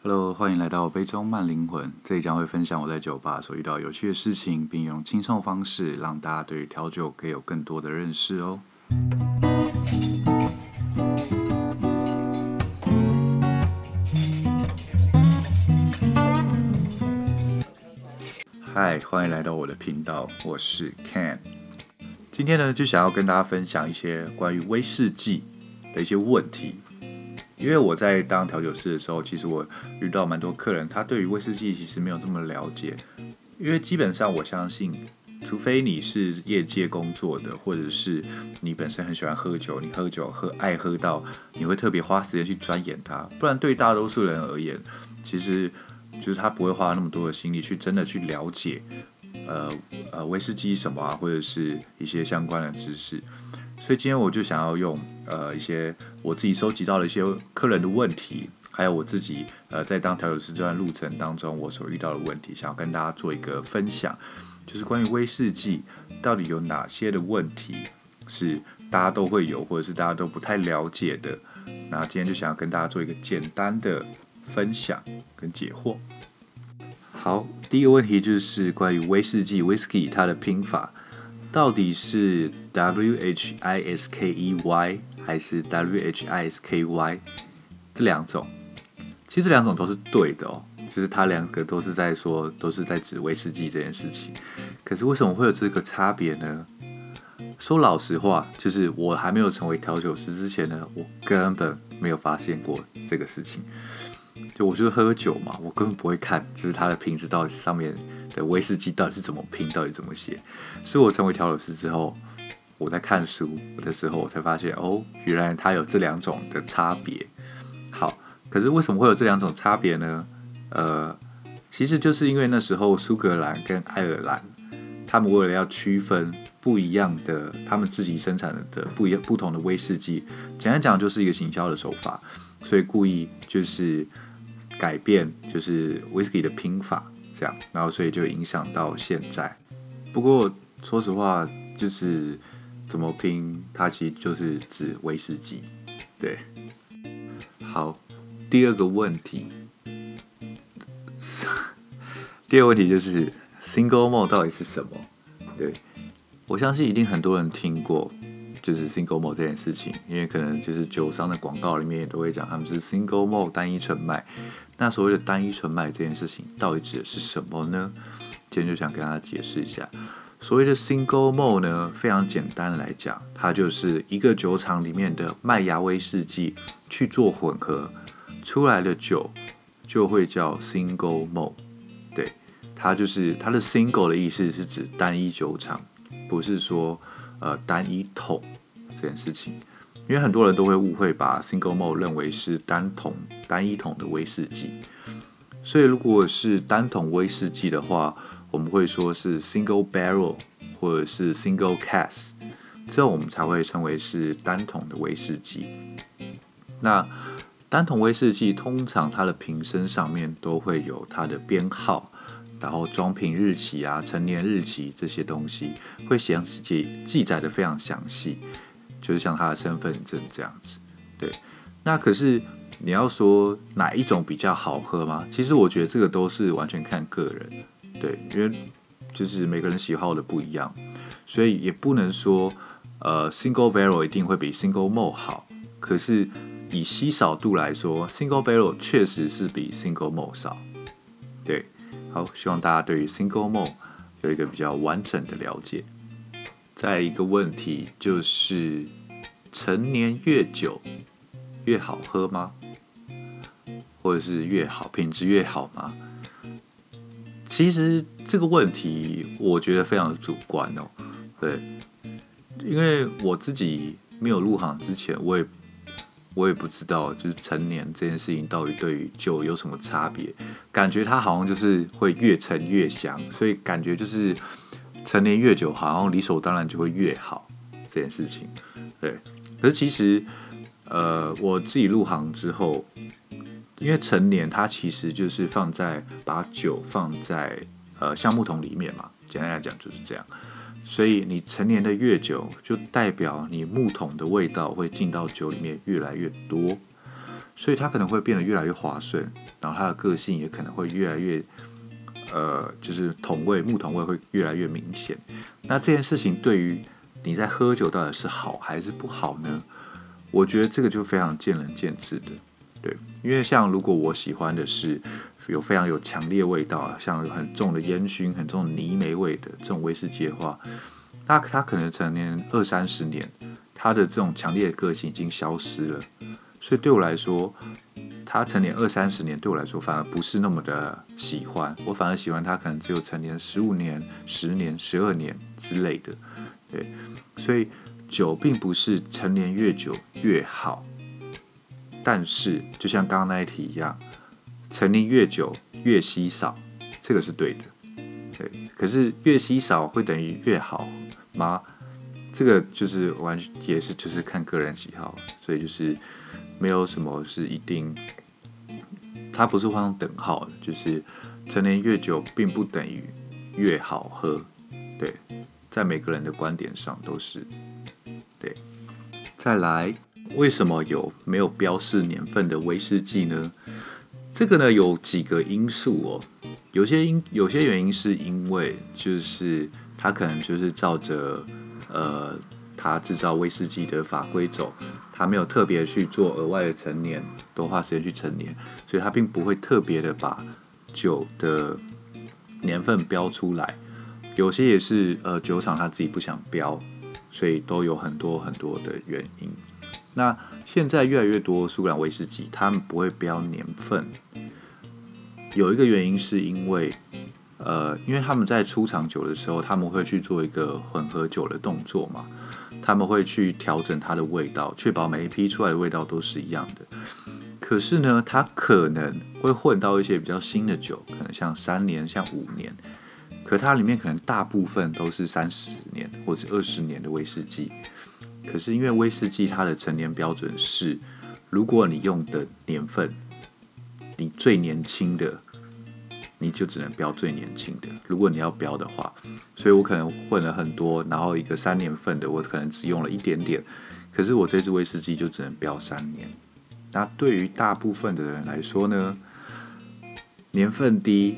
Hello，欢迎来到杯中慢灵魂。这里将会分享我在酒吧所遇到有趣的事情，并用轻松方式让大家对于调酒可以有更多的认识哦。嗨，欢迎来到我的频道，我是 Ken。今天呢，就想要跟大家分享一些关于威士忌的一些问题。因为我在当调酒师的时候，其实我遇到蛮多客人，他对于威士忌其实没有这么了解。因为基本上我相信，除非你是业界工作的，或者是你本身很喜欢喝酒，你喝酒喝爱喝到你会特别花时间去钻研它，不然对大多数人而言，其实就是他不会花那么多的心力去真的去了解，呃呃威士忌什么啊，或者是一些相关的知识。所以今天我就想要用呃一些我自己收集到了一些客人的问题，还有我自己呃在当调酒师这段路程当中我所遇到的问题，想要跟大家做一个分享，就是关于威士忌到底有哪些的问题是大家都会有，或者是大家都不太了解的。那今天就想要跟大家做一个简单的分享跟解惑。好，第一个问题就是关于威士忌 （whisky） 它的拼法。到底是 W H I S K E Y 还是 W H I S K Y 这两种？其实这两种都是对的哦，就是它两个都是在说，都是在指威士忌这件事情。可是为什么会有这个差别呢？说老实话，就是我还没有成为调酒师之前呢，我根本没有发现过这个事情。就我就是喝酒嘛，我根本不会看，就是它的瓶子到底上面。的威士忌到底是怎么拼，到底怎么写？是我成为调酒师之后，我在看书的时候，我才发现哦，原来它有这两种的差别。好，可是为什么会有这两种差别呢？呃，其实就是因为那时候苏格兰跟爱尔兰，他们为了要区分不一样的，他们自己生产的不一样不同的威士忌，简单讲就是一个行销的手法，所以故意就是改变，就是威士忌的拼法。这样，然后所以就影响到现在。不过说实话，就是怎么拼，它其实就是指威士忌。对，好，第二个问题，第二个问题就是 single malt 到底是什么？对，我相信一定很多人听过，就是 single malt 这件事情，因为可能就是酒商的广告里面也都会讲他们是 single malt 单一纯麦。那所谓的单一纯麦这件事情到底指的是什么呢？今天就想跟大家解释一下。所谓的 single malt 呢，非常简单来讲，它就是一个酒厂里面的麦芽威士忌去做混合出来的酒，就会叫 single malt。对，它就是它的 single 的意思是指单一酒厂，不是说呃单一桶这件事情。因为很多人都会误会，把 single malt 认为是单桶、单一桶的威士忌。所以如果是单桶威士忌的话，我们会说是 single barrel 或者是 single cask，这我们才会称为是单桶的威士忌。那单桶威士忌通常它的瓶身上面都会有它的编号，然后装瓶日期啊、成年日期这些东西会详细记记载得非常详细。就是像他的身份证这样子，对。那可是你要说哪一种比较好喝吗？其实我觉得这个都是完全看个人，对，因为就是每个人喜好的不一样，所以也不能说呃 single barrel 一定会比 single m o l e 好。可是以稀少度来说，single barrel 确实是比 single m o l e 少。对，好，希望大家对于 single malt 有一个比较完整的了解。再一个问题就是，陈年越久越好喝吗？或者是越好品质越好吗？其实这个问题我觉得非常主观哦。对，因为我自己没有入行之前，我也我也不知道，就是陈年这件事情到底对于酒有什么差别？感觉它好像就是会越陈越香，所以感觉就是。陈年越久，好像理所当然就会越好这件事情，对。可是其实，呃，我自己入行之后，因为陈年它其实就是放在把酒放在呃橡木桶里面嘛，简单来讲就是这样。所以你陈年的越久，就代表你木桶的味道会进到酒里面越来越多。所以它可能会变得越来越滑顺，然后它的个性也可能会越来越，呃，就是桶味木桶味会越来越明显。那这件事情对于你在喝酒到底是好还是不好呢？我觉得这个就非常见仁见智的。对，因为像如果我喜欢的是有非常有强烈味道啊，像很重的烟熏、很重的泥煤味的这种威士忌的话，那它可能成年二三十年，它的这种强烈的个性已经消失了。所以对我来说，它成年二三十年对我来说反而不是那么的喜欢，我反而喜欢它可能只有成年十五年、十年、十二年之类的。对，所以酒并不是陈年越久越好。但是，就像刚刚那一题一样，陈年越久越稀少，这个是对的。对，可是越稀少会等于越好吗？这个就是完全也是就是看个人喜好，所以就是没有什么是一定，它不是画上等号的，就是陈年越久并不等于越好喝。对，在每个人的观点上都是对。再来。为什么有没有标示年份的威士忌呢？这个呢有几个因素哦。有些因有些原因是因为就是他可能就是照着呃他制造威士忌的法规走，他没有特别去做额外的陈年，多花时间去陈年，所以他并不会特别的把酒的年份标出来。有些也是呃酒厂他自己不想标，所以都有很多很多的原因。那现在越来越多苏格兰威士忌，他们不会标年份。有一个原因是因为，呃，因为他们在出厂酒的时候，他们会去做一个混合酒的动作嘛，他们会去调整它的味道，确保每一批出来的味道都是一样的。可是呢，它可能会混到一些比较新的酒，可能像三年、像五年，可它里面可能大部分都是三十年或者二十年的威士忌。可是因为威士忌它的陈年标准是，如果你用的年份，你最年轻的，你就只能标最年轻的。如果你要标的话，所以我可能混了很多，然后一个三年份的，我可能只用了一点点。可是我这支威士忌就只能标三年。那对于大部分的人来说呢，年份低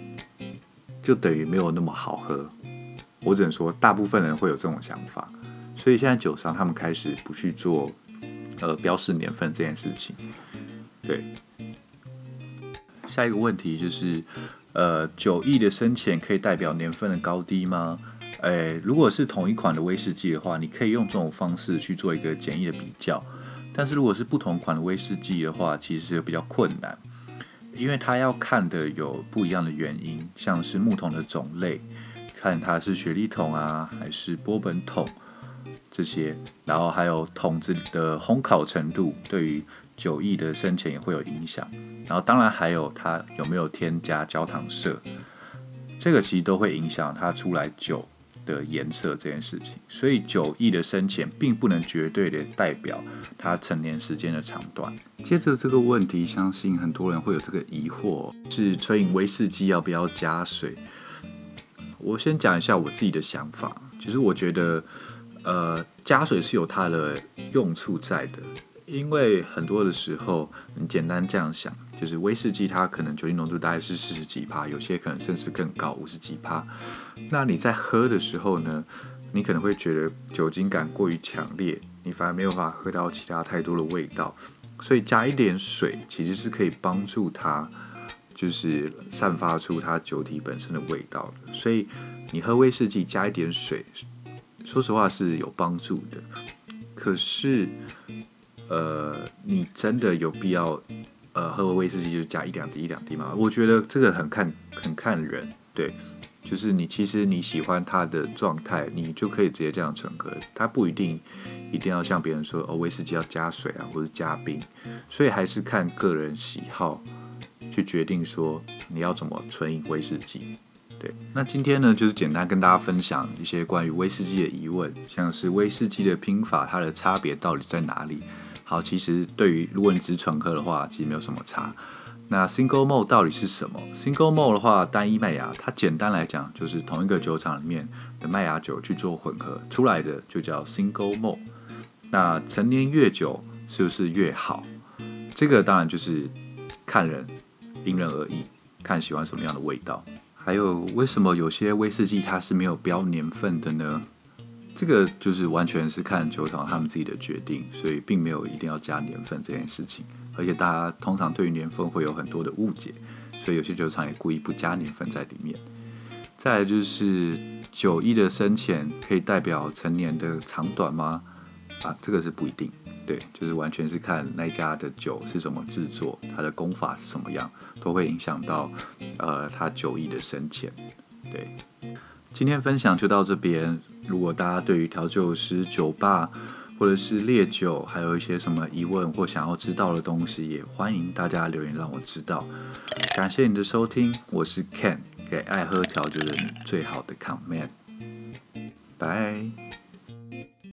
就等于没有那么好喝。我只能说，大部分人会有这种想法。所以现在酒商他们开始不去做，呃，标示年份这件事情。对，下一个问题就是，呃，酒液的深浅可以代表年份的高低吗？诶，如果是同一款的威士忌的话，你可以用这种方式去做一个简易的比较。但是如果是不同款的威士忌的话，其实比较困难，因为它要看的有不一样的原因，像是木桶的种类，看它是雪莉桶啊，还是波本桶。这些，然后还有桶子的烘烤程度，对于酒液的深浅也会有影响。然后当然还有它有没有添加焦糖色，这个其实都会影响它出来酒的颜色这件事情。所以酒液的深浅并不能绝对的代表它陈年时间的长短。接着这个问题，相信很多人会有这个疑惑：是纯饮威士忌要不要加水？我先讲一下我自己的想法，其实我觉得。呃，加水是有它的用处在的，因为很多的时候，你简单这样想，就是威士忌它可能酒精浓度大概是四十几趴，有些可能甚至更高，五十几趴。那你在喝的时候呢，你可能会觉得酒精感过于强烈，你反而没有办法喝到其他太多的味道。所以加一点水其实是可以帮助它，就是散发出它酒体本身的味道的。所以你喝威士忌加一点水。说实话是有帮助的，可是，呃，你真的有必要，呃，喝威士忌就加一两滴一两滴吗？我觉得这个很看很看人，对，就是你其实你喜欢它的状态，你就可以直接这样纯喝，它不一定一定要像别人说哦，威士忌要加水啊，或者加冰，所以还是看个人喜好去决定说你要怎么纯饮威士忌。对，那今天呢，就是简单跟大家分享一些关于威士忌的疑问，像是威士忌的拼法，它的差别到底在哪里？好，其实对于如果你只是纯喝的话，其实没有什么差。那 Single Malt 到底是什么？Single Malt 的话，单一麦芽，它简单来讲就是同一个酒厂里面的麦芽酒去做混合出来的，就叫 Single Malt。那陈年越久是不是越好？这个当然就是看人，因人而异，看喜欢什么样的味道。还有，为什么有些威士忌它是没有标年份的呢？这个就是完全是看酒厂他们自己的决定，所以并没有一定要加年份这件事情。而且大家通常对于年份会有很多的误解，所以有些酒厂也故意不加年份在里面。再来就是酒液的深浅可以代表陈年的长短吗？啊，这个是不一定。对，就是完全是看那家的酒是怎么制作，它的工法是什么样，都会影响到呃它酒液的深浅。对，今天分享就到这边。如果大家对于调酒师、酒吧或者是烈酒，还有一些什么疑问或想要知道的东西，也欢迎大家留言让我知道。感谢你的收听，我是 Ken，给爱喝调酒的人最好的 comment。拜。